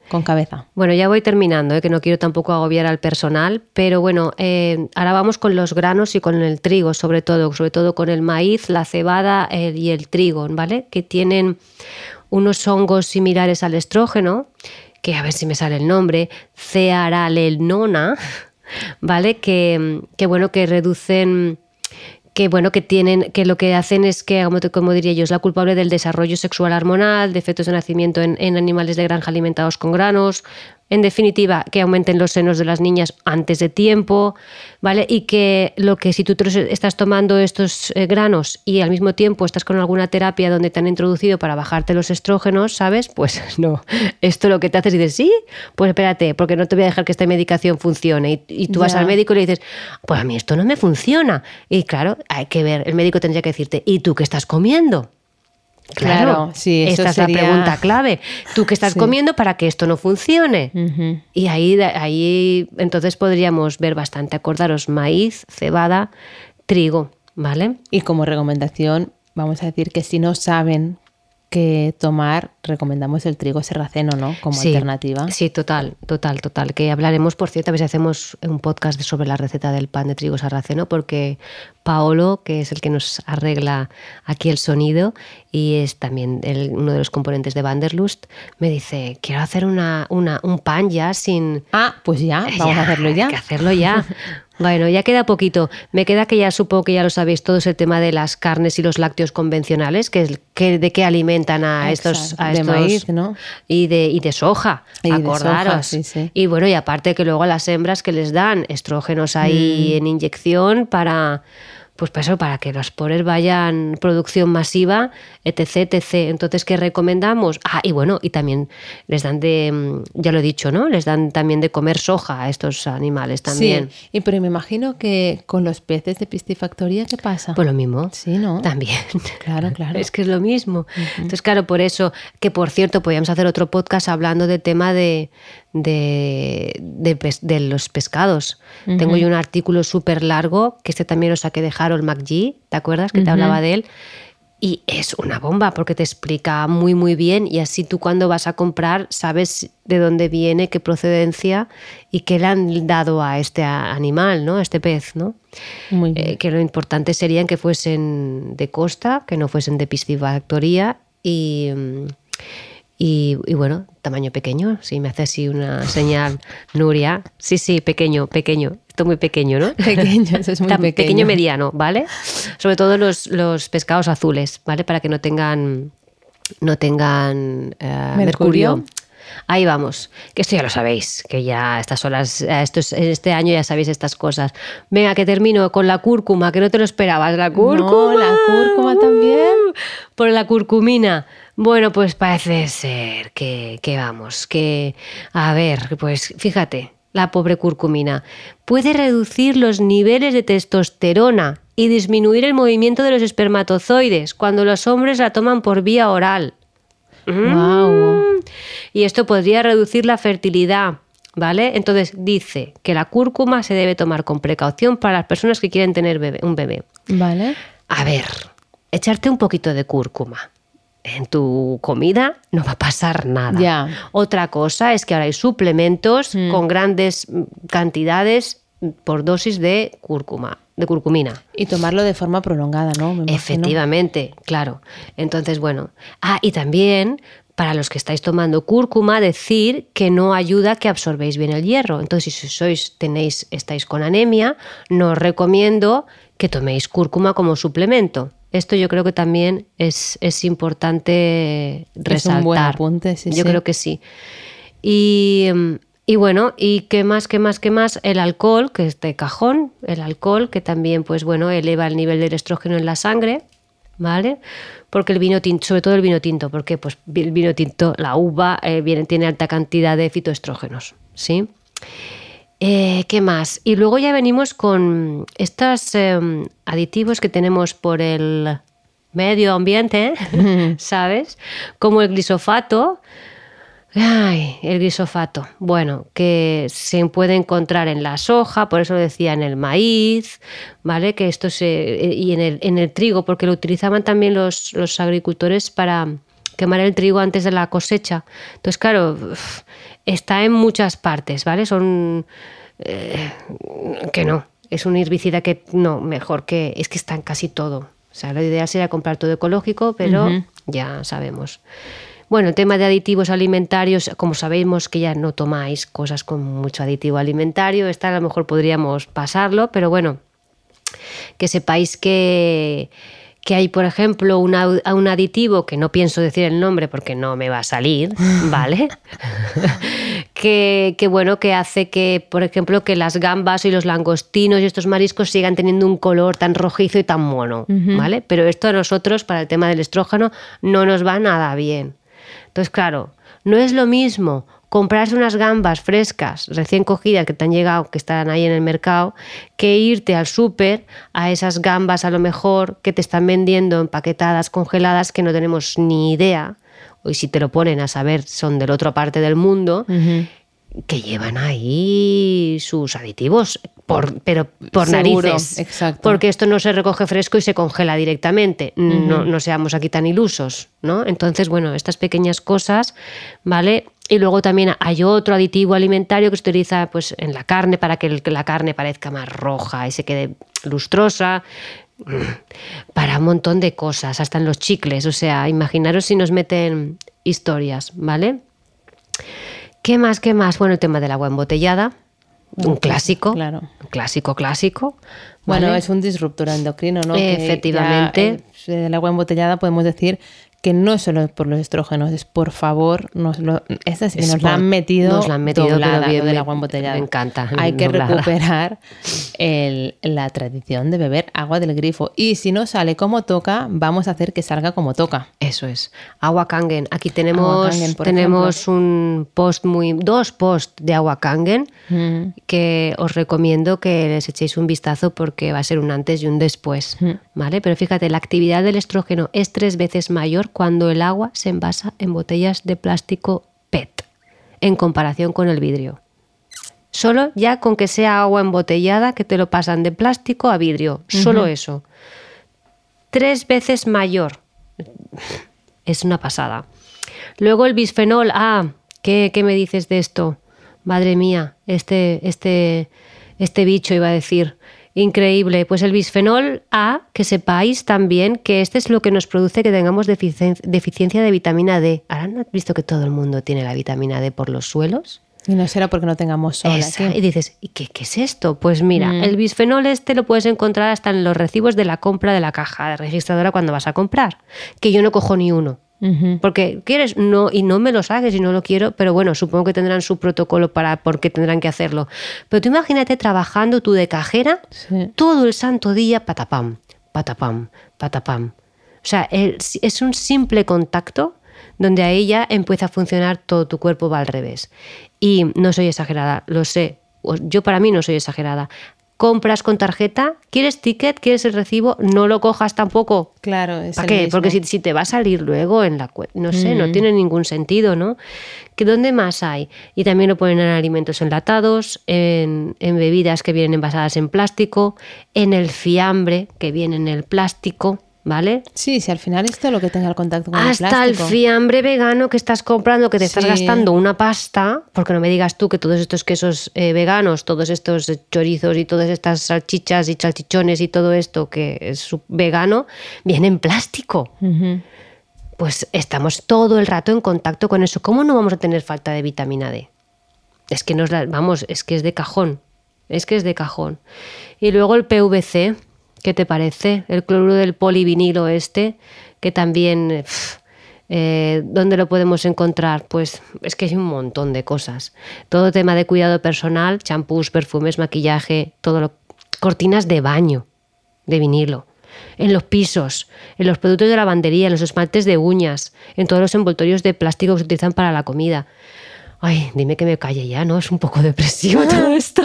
con cabeza. Bueno, ya voy terminando, ¿eh? que no quiero tampoco agobiar al personal, pero bueno, eh, ahora vamos con los granos y con el trigo, sobre todo, sobre todo con el maíz, la cebada y el trigo, ¿vale? Que tienen unos hongos similares al estrógeno, que a ver si me sale el nombre, cearalenona, ¿vale? Que, que bueno, que reducen que bueno que tienen que lo que hacen es que como, como diría yo es la culpable del desarrollo sexual hormonal de efectos de nacimiento en, en animales de granja alimentados con granos en definitiva que aumenten los senos de las niñas antes de tiempo vale y que lo que si tú estás tomando estos eh, granos y al mismo tiempo estás con alguna terapia donde te han introducido para bajarte los estrógenos sabes pues no esto lo que te hace es dices sí pues espérate porque no te voy a dejar que esta medicación funcione y, y tú vas al médico y le dices, pues a mí esto no me funciona. Y claro, hay que ver, el médico tendría que decirte, ¿y tú qué estás comiendo? Claro, sí, eso esta es sería- la pregunta clave. ¿Tú qué estás Sí. comiendo para que esto no funcione? Y ahí, ahí entonces podríamos ver bastante, acordaros, maíz, cebada, trigo, ¿vale? Y como recomendación, vamos a decir que si no saben qué tomar, recomendamos el trigo serraceno, ¿no? Como Sí, alternativa. Sí, total, total, total. Que hablaremos, por cierto, a ver si hacemos un podcast sobre la receta del pan de trigo sarraceno, porque Paolo, que es el que nos arregla aquí el sonido y es también el- uno de los componentes de Vanderlust, me dice, quiero hacer una, una- un pan ya sin... Ah, pues ya, vamos Ya, a hacerlo ya. Hay que hacerlo ya. Bueno, ya queda poquito. Me queda que ya supongo que ya lo sabéis todos el tema de las carnes y los lácteos convencionales, que, es- que de qué alimentan a estos, a de estos- maíz, ¿no? y de y de soja, Y de acordaros. soja, sí, sí. Y bueno, y aparte que luego a las hembras que les dan estrógenos ahí Mm. en inyección para pues para eso, para que los pobres vayan producción masiva, etc, etc. Entonces, ¿qué recomendamos? Ah, y bueno, y también les dan de, mm, ya lo he dicho, ¿no? Les dan también de comer soja a estos animales también. Sí, y pero me imagino que con los peces de piscifactoría, ¿qué pasa? Pues lo mismo. Sí, ¿no? También. Claro, claro. Es que es lo mismo. Entonces, claro, por eso, que por cierto, podríamos hacer otro podcast hablando del tema de, de, de pes- de los pescados. Tengo yo un artículo súper largo, que este también lo saqué de Harold McGee, ¿te acuerdas? Que te hablaba de él. Y es una bomba porque te explica muy, muy bien y así tú cuando vas a comprar sabes de dónde viene, qué procedencia y qué le han dado a este animal, ¿no? A este pez, ¿no? Muy bien. Eh, que lo importante serían que fuesen de costa, que no fuesen de piscifactoría y, mm, y, y bueno, tamaño pequeño. Si me hace así una señal, Nuria. Sí, sí, pequeño, pequeño. Esto muy pequeño, ¿no? Pequeño, eso es muy Tam- pequeño. mediano, ¿vale? Sobre todo los, los pescados azules, ¿vale? Para que no tengan, no tengan eh, Mercurio. mercurio. Ahí vamos, que esto ya lo sabéis, que ya a estas horas, a estos, en este año ya sabéis estas cosas. Venga, que termino con la cúrcuma, que no te lo esperabas, la cúrcuma. la cúrcuma también. Por la curcumina. Bueno, pues parece ser que, que vamos, que, a ver, pues fíjate, la pobre curcumina puede reducir los niveles de testosterona y disminuir el movimiento de los espermatozoides cuando los hombres la toman por vía oral. Guau. Y esto podría reducir la fertilidad, ¿vale? Entonces dice que la cúrcuma se debe tomar con precaución para las personas que quieren tener bebé- un bebé. Vale. A ver, echarte un poquito de cúrcuma en tu comida no va a pasar nada. Ya. Otra cosa es que ahora hay suplementos con grandes mm, cantidades mm, por dosis de cúrcuma, de curcumina. Y tomarlo de forma prolongada, ¿no? Me. Efectivamente, claro. Entonces, bueno. Ah, y también para los que estáis tomando cúrcuma, decir que no ayuda a que absorbéis bien el hierro. Entonces, si sois, tenéis, estáis con anemia, no os recomiendo que toméis cúrcuma como suplemento. Esto yo creo que también es, es importante resaltar. un buen apunte, sí, Yo sí. creo que sí. Y, mm, y bueno, ¿y qué más, qué más, qué más? El alcohol, que es de cajón, el alcohol, que también, pues bueno, eleva el nivel del estrógeno en la sangre, ¿vale? Porque el vino tinto, sobre todo el vino tinto, porque pues el vino tinto, la uva, eh, viene, tiene alta cantidad de fitoestrógenos, ¿sí? Eh, ¿Qué más? Y luego ya venimos con estos em, aditivos que tenemos por el medio ambiente, ¿sabes? Como el glisofato. Ay, el glisofato. Bueno, que se puede encontrar en la soja, por eso lo decía en el maíz, ¿vale? Que esto se. y en el, en el trigo, porque lo utilizaban también los, los agricultores para quemar el trigo antes de la cosecha. Entonces, claro, está en muchas partes, ¿vale? Son... Eh, que no, es un herbicida que no, mejor que... Es que está en casi todo. O sea, la idea sería comprar todo ecológico, pero ya sabemos. Bueno, el tema de aditivos alimentarios, como sabemos que ya no tomáis cosas con mucho aditivo alimentario, esta a lo mejor podríamos pasarlo, pero bueno, que sepáis que que hay, por ejemplo, un aditivo, que no pienso decir el nombre porque no me va a salir, ¿vale? que, bueno, que hace que, por ejemplo, que las gambas y los langostinos y estos mariscos sigan teniendo un color tan rojizo y tan mono, ¿vale? Pero esto a nosotros, para el tema del estrógeno, no nos va nada bien. Entonces, claro, no es lo mismo comprarse unas gambas frescas, recién cogidas, que te han llegado, que están ahí en el mercado, que irte al súper a esas gambas a lo mejor que te están vendiendo empaquetadas, congeladas, que no tenemos ni idea, y si te lo ponen a saber son de la otra parte del mundo, que llevan ahí sus aditivos, por, pero por narices. Exacto. Porque esto no se recoge fresco y se congela directamente. no, no, seamos aquí tan ilusos, ¿no? Entonces, bueno, estas pequeñas cosas, ¿vale? Y luego también hay otro aditivo alimentario que se utiliza pues, en la carne para que la carne parezca más roja y se quede lustrosa. Para un montón de cosas, hasta en los chicles. O sea, imaginaros si nos meten historias, ¿vale? ¿Qué más? ¿Qué más? Bueno, el tema del agua embotellada. Un clásico. Claro. Clásico, clásico. Bueno, es un disruptor endocrino, ¿no? Efectivamente. el agua embotellada podemos decir que no solo por los estrógenos, es por favor, nos lo, esta sí nos la han metido, nos la han metido doblada, bien, del agua embotellada. Me encanta. Hay que recuperar el, la tradición de beber agua del grifo. Y si no sale como toca, vamos a hacer que salga como toca. Eso es. Agua Kangen. Aquí tenemos, tenemos un post muy, dos posts de agua Kangen mm. que os recomiendo que les echéis un vistazo porque va a ser un antes y un después. Mm. ¿Vale? Pero fíjate, la actividad del estrógeno es tres veces mayor cuando el agua se envasa en botellas de plástico PET en comparación con el vidrio. Solo ya con que sea agua embotellada que te lo pasan de plástico a vidrio. Solo eso. Tres veces mayor. Es una pasada. Luego el bisfenol A. ¿Qué, qué me dices de esto? Madre mía, este, este, este bicho iba a decir. Increíble. Pues el bisfenol A, que sepáis también que este es lo que nos produce que tengamos deficiencia de vitamina D. ¿Ahora no has visto que todo el mundo tiene la vitamina D por los suelos? Y no será porque no tengamos sol. Y dices, ¿y qué, qué, es esto? Pues mira, mm. el bisfenol este lo puedes encontrar hasta en los recibos de la compra de la caja registradora cuando vas a comprar. Que yo no cojo ni uno. Porque quieres, no, y no me lo saques y no lo quiero, pero bueno, supongo que tendrán su protocolo para por qué tendrán que hacerlo. Pero tú imagínate trabajando tú de cajera todo el santo día, patapam, patapam, patapam. O sea, es un simple contacto donde ahí ya empieza a funcionar todo tu cuerpo va al revés. Y no soy exagerada, lo sé. Yo para mí no soy exagerada compras con tarjeta, ¿quieres ticket? ¿Quieres el recibo? No lo cojas tampoco. Claro, es ¿Para qué? Porque si, te va a salir luego en la no sé, no tiene ningún sentido, ¿no? ¿Que ¿Dónde más hay? Y también lo ponen en alimentos enlatados, en, en bebidas que vienen envasadas en plástico, en el fiambre que viene en el plástico. ¿Vale? Sí, si al final esto lo que tenga el contacto con Hasta el plástico. el fiambre vegano que estás comprando, que te estás gastando una pasta, porque no me digas tú que todos estos quesos eh, veganos, todos estos chorizos y todas estas salchichas y salchichones y todo esto que es vegano, viene en plástico. Pues estamos todo el rato en contacto con eso. ¿Cómo no vamos a tener falta de vitamina D? Es que nos la, vamos, es que es de cajón. Es que es de cajón. Y luego el PVC, ¿Qué te parece? El cloruro del polivinilo este, que también... Eh, ¿Dónde lo podemos encontrar? Pues es que hay un montón de cosas. Todo tema de cuidado personal, champús, perfumes, maquillaje, todo lo, cortinas de baño de vinilo, en los pisos, en los productos de lavandería, en los esmaltes de uñas, en todos los envoltorios de plástico que se utilizan para la comida. Ay, dime que me calle ya, ¿no? Es un poco depresivo todo esto.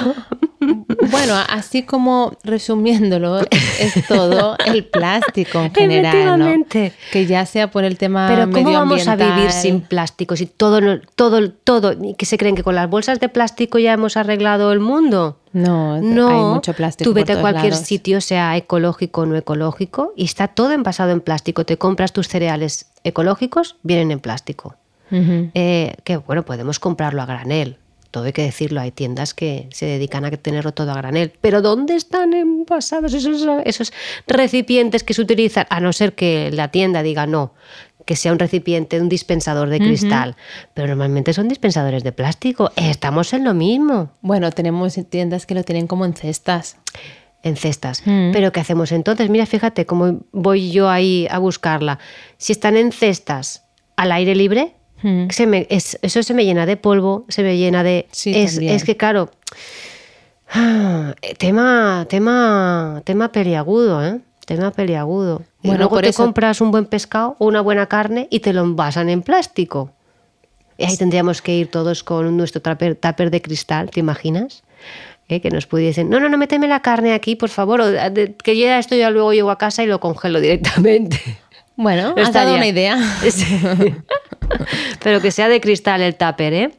Bueno, así como resumiéndolo, es, es todo el plástico en general, ¿no? Que ya sea por el tema Pero ¿cómo vamos a vivir sin plástico? Si todo, todo, todo, ¿y que se creen que con las bolsas de plástico ya hemos arreglado el mundo? No, No, hay mucho plástico tú por vete a todos cualquier lados. sitio, sea ecológico o no ecológico, y está todo envasado en plástico. Te compras tus cereales ecológicos, vienen en plástico. Eh, que bueno, podemos comprarlo a granel. Todo hay que decirlo, hay tiendas que se dedican a tenerlo todo a granel. Pero ¿dónde están envasados esos, esos recipientes que se utilizan? A no ser que la tienda diga no, que sea un recipiente, un dispensador de cristal. Pero normalmente son dispensadores de plástico. Estamos en lo mismo, Bueno, tenemos tiendas que lo tienen como en cestas. en cestas. Mm. Pero ¿qué hacemos entonces? Mira, fíjate cómo voy yo ahí a buscarla. Si están en cestas al aire libre, Mm. se me- es- eso se me llena de polvo, se me llena de... Sí, es, es que claro, ah, tema, tema, tema peliagudo, ¿eh? Tema peliagudo. y Bueno, luego por te eso- compras un buen pescado o una buena carne y te lo envasan en plástico. Y ahí tendríamos que ir todos con nuestro tupper, tupper de cristal, ¿te imaginas? ¿Eh? Que nos pudiesen, no, no, no, méteme la carne aquí, por favor, o, de- que yo ya esto ya luego llego a casa y lo congelo directamente. Bueno, has dado una idea. Sí. Pero que sea de cristal el tupper, ¿eh?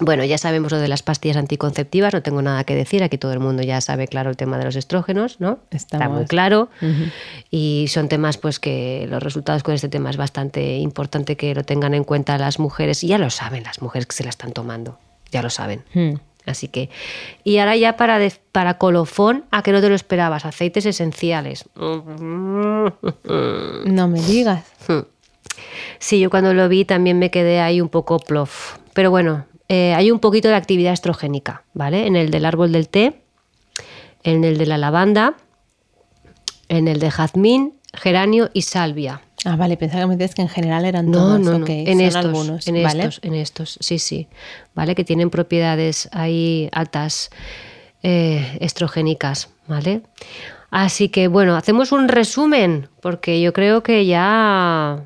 Bueno, ya sabemos lo de las pastillas anticonceptivas, no tengo nada que decir, aquí todo el mundo ya sabe claro el tema de los estrógenos, ¿no? Está muy claro. Y son temas pues que los resultados con este tema es bastante importante que lo tengan en cuenta las mujeres, y ya lo saben las mujeres que se la están tomando, ya lo saben. Mm. Así que, y ahora ya para, de- para colofón, a que no te lo esperabas, aceites esenciales. No me digas. Sí, yo cuando lo vi también me quedé ahí un poco plof. Pero bueno, eh, hay un poquito de actividad estrogénica, ¿vale? En el del árbol del té, en el de la lavanda, en el de jazmín, geranio y salvia. Ah, vale, pensaba que me decías que en general eran No, todos. no, En son estos, algunos, en ¿vale? estos, en estos, sí, sí. ¿Vale? Que tienen propiedades ahí altas eh, estrogénicas, ¿vale? Así que bueno, hacemos un resumen, porque yo creo que ya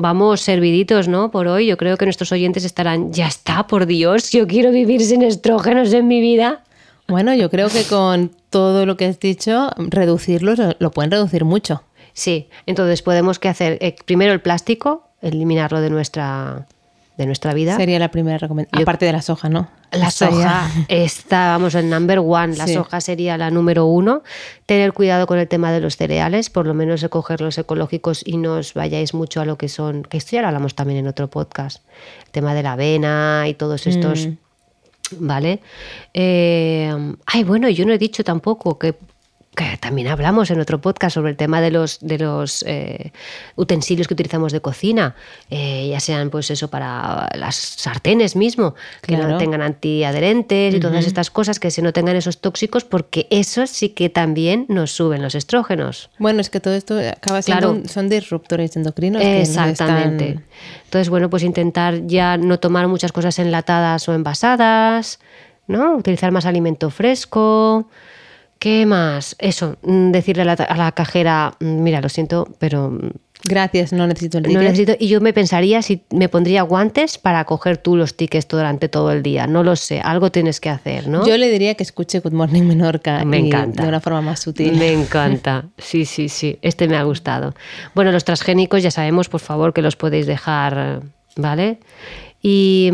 vamos serviditos, ¿no? Por hoy. Yo creo que nuestros oyentes estarán, ya está, por Dios, yo quiero vivir sin estrógenos en mi vida. Bueno, yo creo que con todo lo que has dicho, reducirlos lo, pueden reducir mucho. Sí, entonces podemos que hacer eh, primero el plástico, eliminarlo de nuestra, de nuestra vida. Sería la primera recomendación. Aparte de la soja, ¿no? La soja está, vamos, el number one. La Sí. soja sería la número uno. Tener cuidado con el tema de los cereales, por lo menos coger los ecológicos y no os vayáis mucho a lo que son, que esto ya lo hablamos también en otro podcast, el tema de la avena y todos estos, Mm. ¿vale? Eh, ay, bueno, yo no he dicho tampoco que que también hablamos en otro podcast sobre el tema de los, de los eh, utensilios que utilizamos de cocina, eh, ya sean pues eso para las sartenes mismo, que no tengan antiadherentes y todas estas cosas, que se no tengan esos tóxicos, porque eso sí que también nos suben los estrógenos. Bueno, es que todo esto acaba siendo Claro. son disruptores endocrinos. que Exactamente. están- Entonces, bueno, pues intentar ya no tomar muchas cosas enlatadas o envasadas, ¿no? Utilizar más alimento fresco. ¿Qué más? Eso, mm, decirle a la, a la cajera, mm, mira, lo siento, pero mm, Gracias, no necesito el no ticket. necesito. Y yo me pensaría si me pondría guantes para coger tú los tickets durante todo el día. No lo sé, algo tienes que hacer, ¿no? Yo le diría que escuche Good Morning Menorca Me y encanta. de una forma más sutil. Me encanta. Sí, sí, sí. Este me ha gustado. Bueno, los transgénicos ya sabemos, por favor, que los podéis dejar, ¿vale? Y,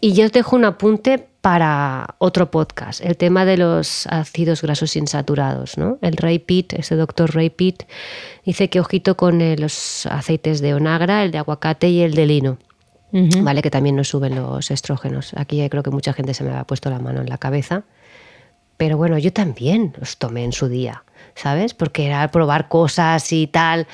y yo os dejo un apunte para otro podcast, el tema de los ácidos grasos insaturados, ¿no? El Ray Pitt, ese doctor Ray Pitt, dice que ojito con eh, los aceites de onagra, el de aguacate y el de lino. ¿vale? Que también nos suben los estrógenos. Aquí ya creo que mucha gente se me ha puesto la mano en la cabeza. Pero bueno, yo también los tomé en su día, ¿sabes? Porque era probar cosas y tal.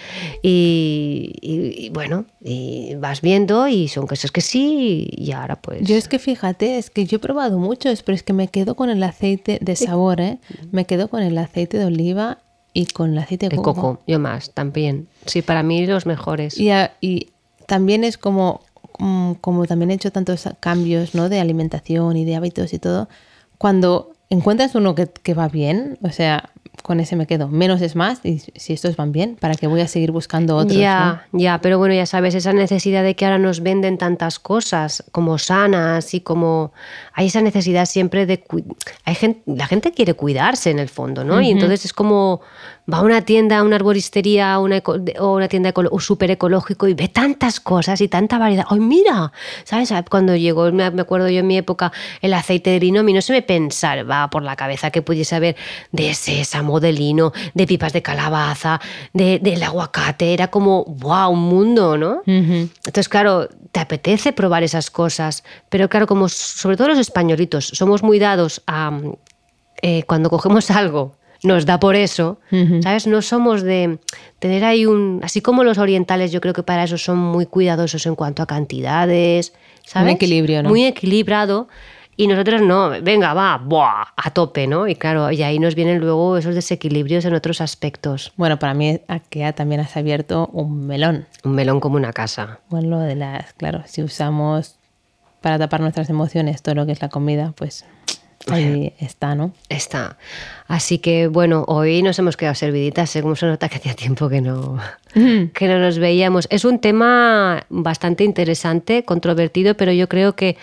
Y, y- y bueno, y vas viendo y son cosas que sí y ahora pues... Yo es que fíjate, es que yo he probado muchos, pero es que me quedo con el aceite de sabor, ¿eh? Me quedo con el aceite de oliva y con el aceite de de coco. coco, yo más, también. Sí, para mí los mejores. Y, a- y también es como, mm, como también he hecho tantos cambios ¿no? de alimentación y de hábitos y todo, cuando encuentras uno que, que va bien, o sea, con ese me quedo. Menos es más y si estos van bien, ¿para qué voy a seguir buscando otros? Ya, ¿no? ya, pero bueno, ya sabes, esa necesidad de que ahora nos venden tantas cosas como sanas y como hay esa necesidad siempre de hay gente, la gente quiere cuidarse en el fondo, ¿no? Y entonces es como va a una tienda, a una arboristería una eco- o una tienda eco- súper ecológico y ve tantas cosas y tanta variedad. ¡Ay, mira! ¿Sabes? Cuando llegó, me acuerdo yo en mi época, el aceite de lino, a mí no se me pensaba por la cabeza que pudiese haber de sésamo, de lino, de pipas de calabaza, de, del aguacate. Era como, ¡wow! Un mundo, ¿no? Entonces, claro, te apetece probar esas cosas, pero claro, como sobre todo los españolitos, somos muy dados a eh, cuando cogemos algo, nos da por eso, ¿sabes? No somos de tener ahí un... Así como los orientales, yo creo que para eso son muy cuidadosos en cuanto a cantidades, ¿sabes? equilibrio, ¿no? Muy equilibrado. Y nosotros no, venga, va, ¡buah! a tope, ¿no? Y claro, y ahí nos vienen luego esos desequilibrios en otros aspectos. Bueno, para mí aquí también has abierto un melón. Un melón como una casa. Bueno, lo de las, claro, si usamos para tapar nuestras emociones todo lo que es la comida, pues ahí está, ¿no? Está. Así que bueno, hoy nos hemos quedado serviditas, según se nota que hacía tiempo que no, que no nos veíamos. Es un tema bastante interesante, controvertido, pero yo creo que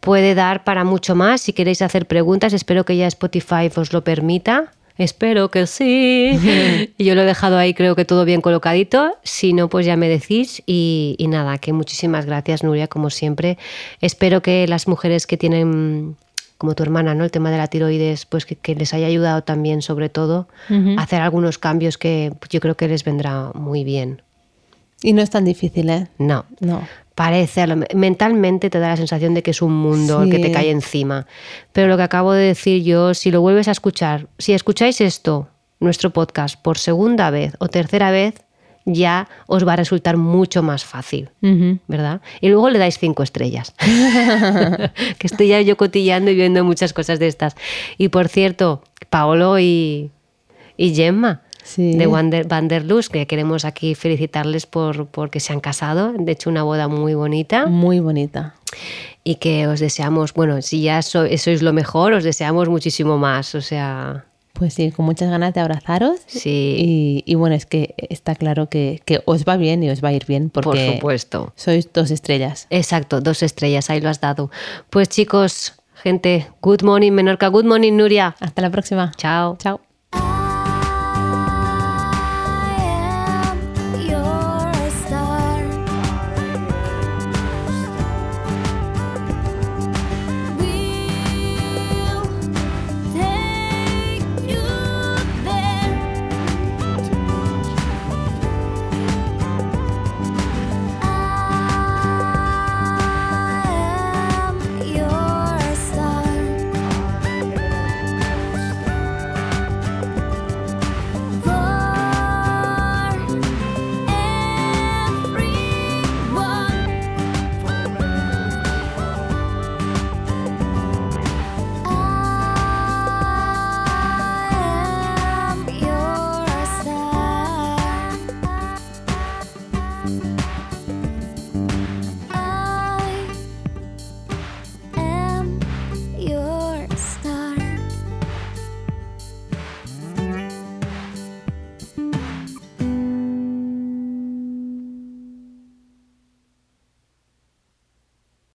puede dar para mucho más. Si queréis hacer preguntas, espero que ya Spotify os lo permita. Espero que sí. Yo lo he dejado ahí, creo que todo bien colocadito. Si no, pues ya me decís. Y, y nada, que muchísimas gracias, Nuria, como siempre. Espero que las mujeres que tienen, como tu hermana, ¿no? El tema de la tiroides, pues que, que les haya ayudado también, sobre todo, a hacer algunos cambios que yo creo que les vendrá muy bien. Y no es tan difícil, ¿eh? No. No. Parece, mentalmente te da la sensación de que es un mundo el que te cae encima. Pero lo que acabo de decir yo, si lo vuelves a escuchar, si escucháis esto, nuestro podcast, por segunda vez o tercera vez, ya os va a resultar mucho más fácil. Ujú. ¿Verdad? Y luego le dais cinco estrellas. que estoy ya yo cotillando y viendo muchas cosas de estas. Y por cierto, Paolo y, y Gemma Sí. de Wander- Vanderlust, que queremos aquí felicitarles por porque se han casado, de hecho una boda muy bonita Muy bonita. y que os deseamos, bueno, si ya so- sois lo mejor, os deseamos muchísimo más, o sea, Pues sí, con muchas ganas de abrazaros. sí, Y, y bueno, es que está claro que, que os va bien y os va a ir bien porque por supuesto. sois dos estrellas. Exacto, dos estrellas, ahí lo has dado. Pues chicos, gente, good morning Menorca, good morning Nuria. Hasta la próxima. Chao. Chao.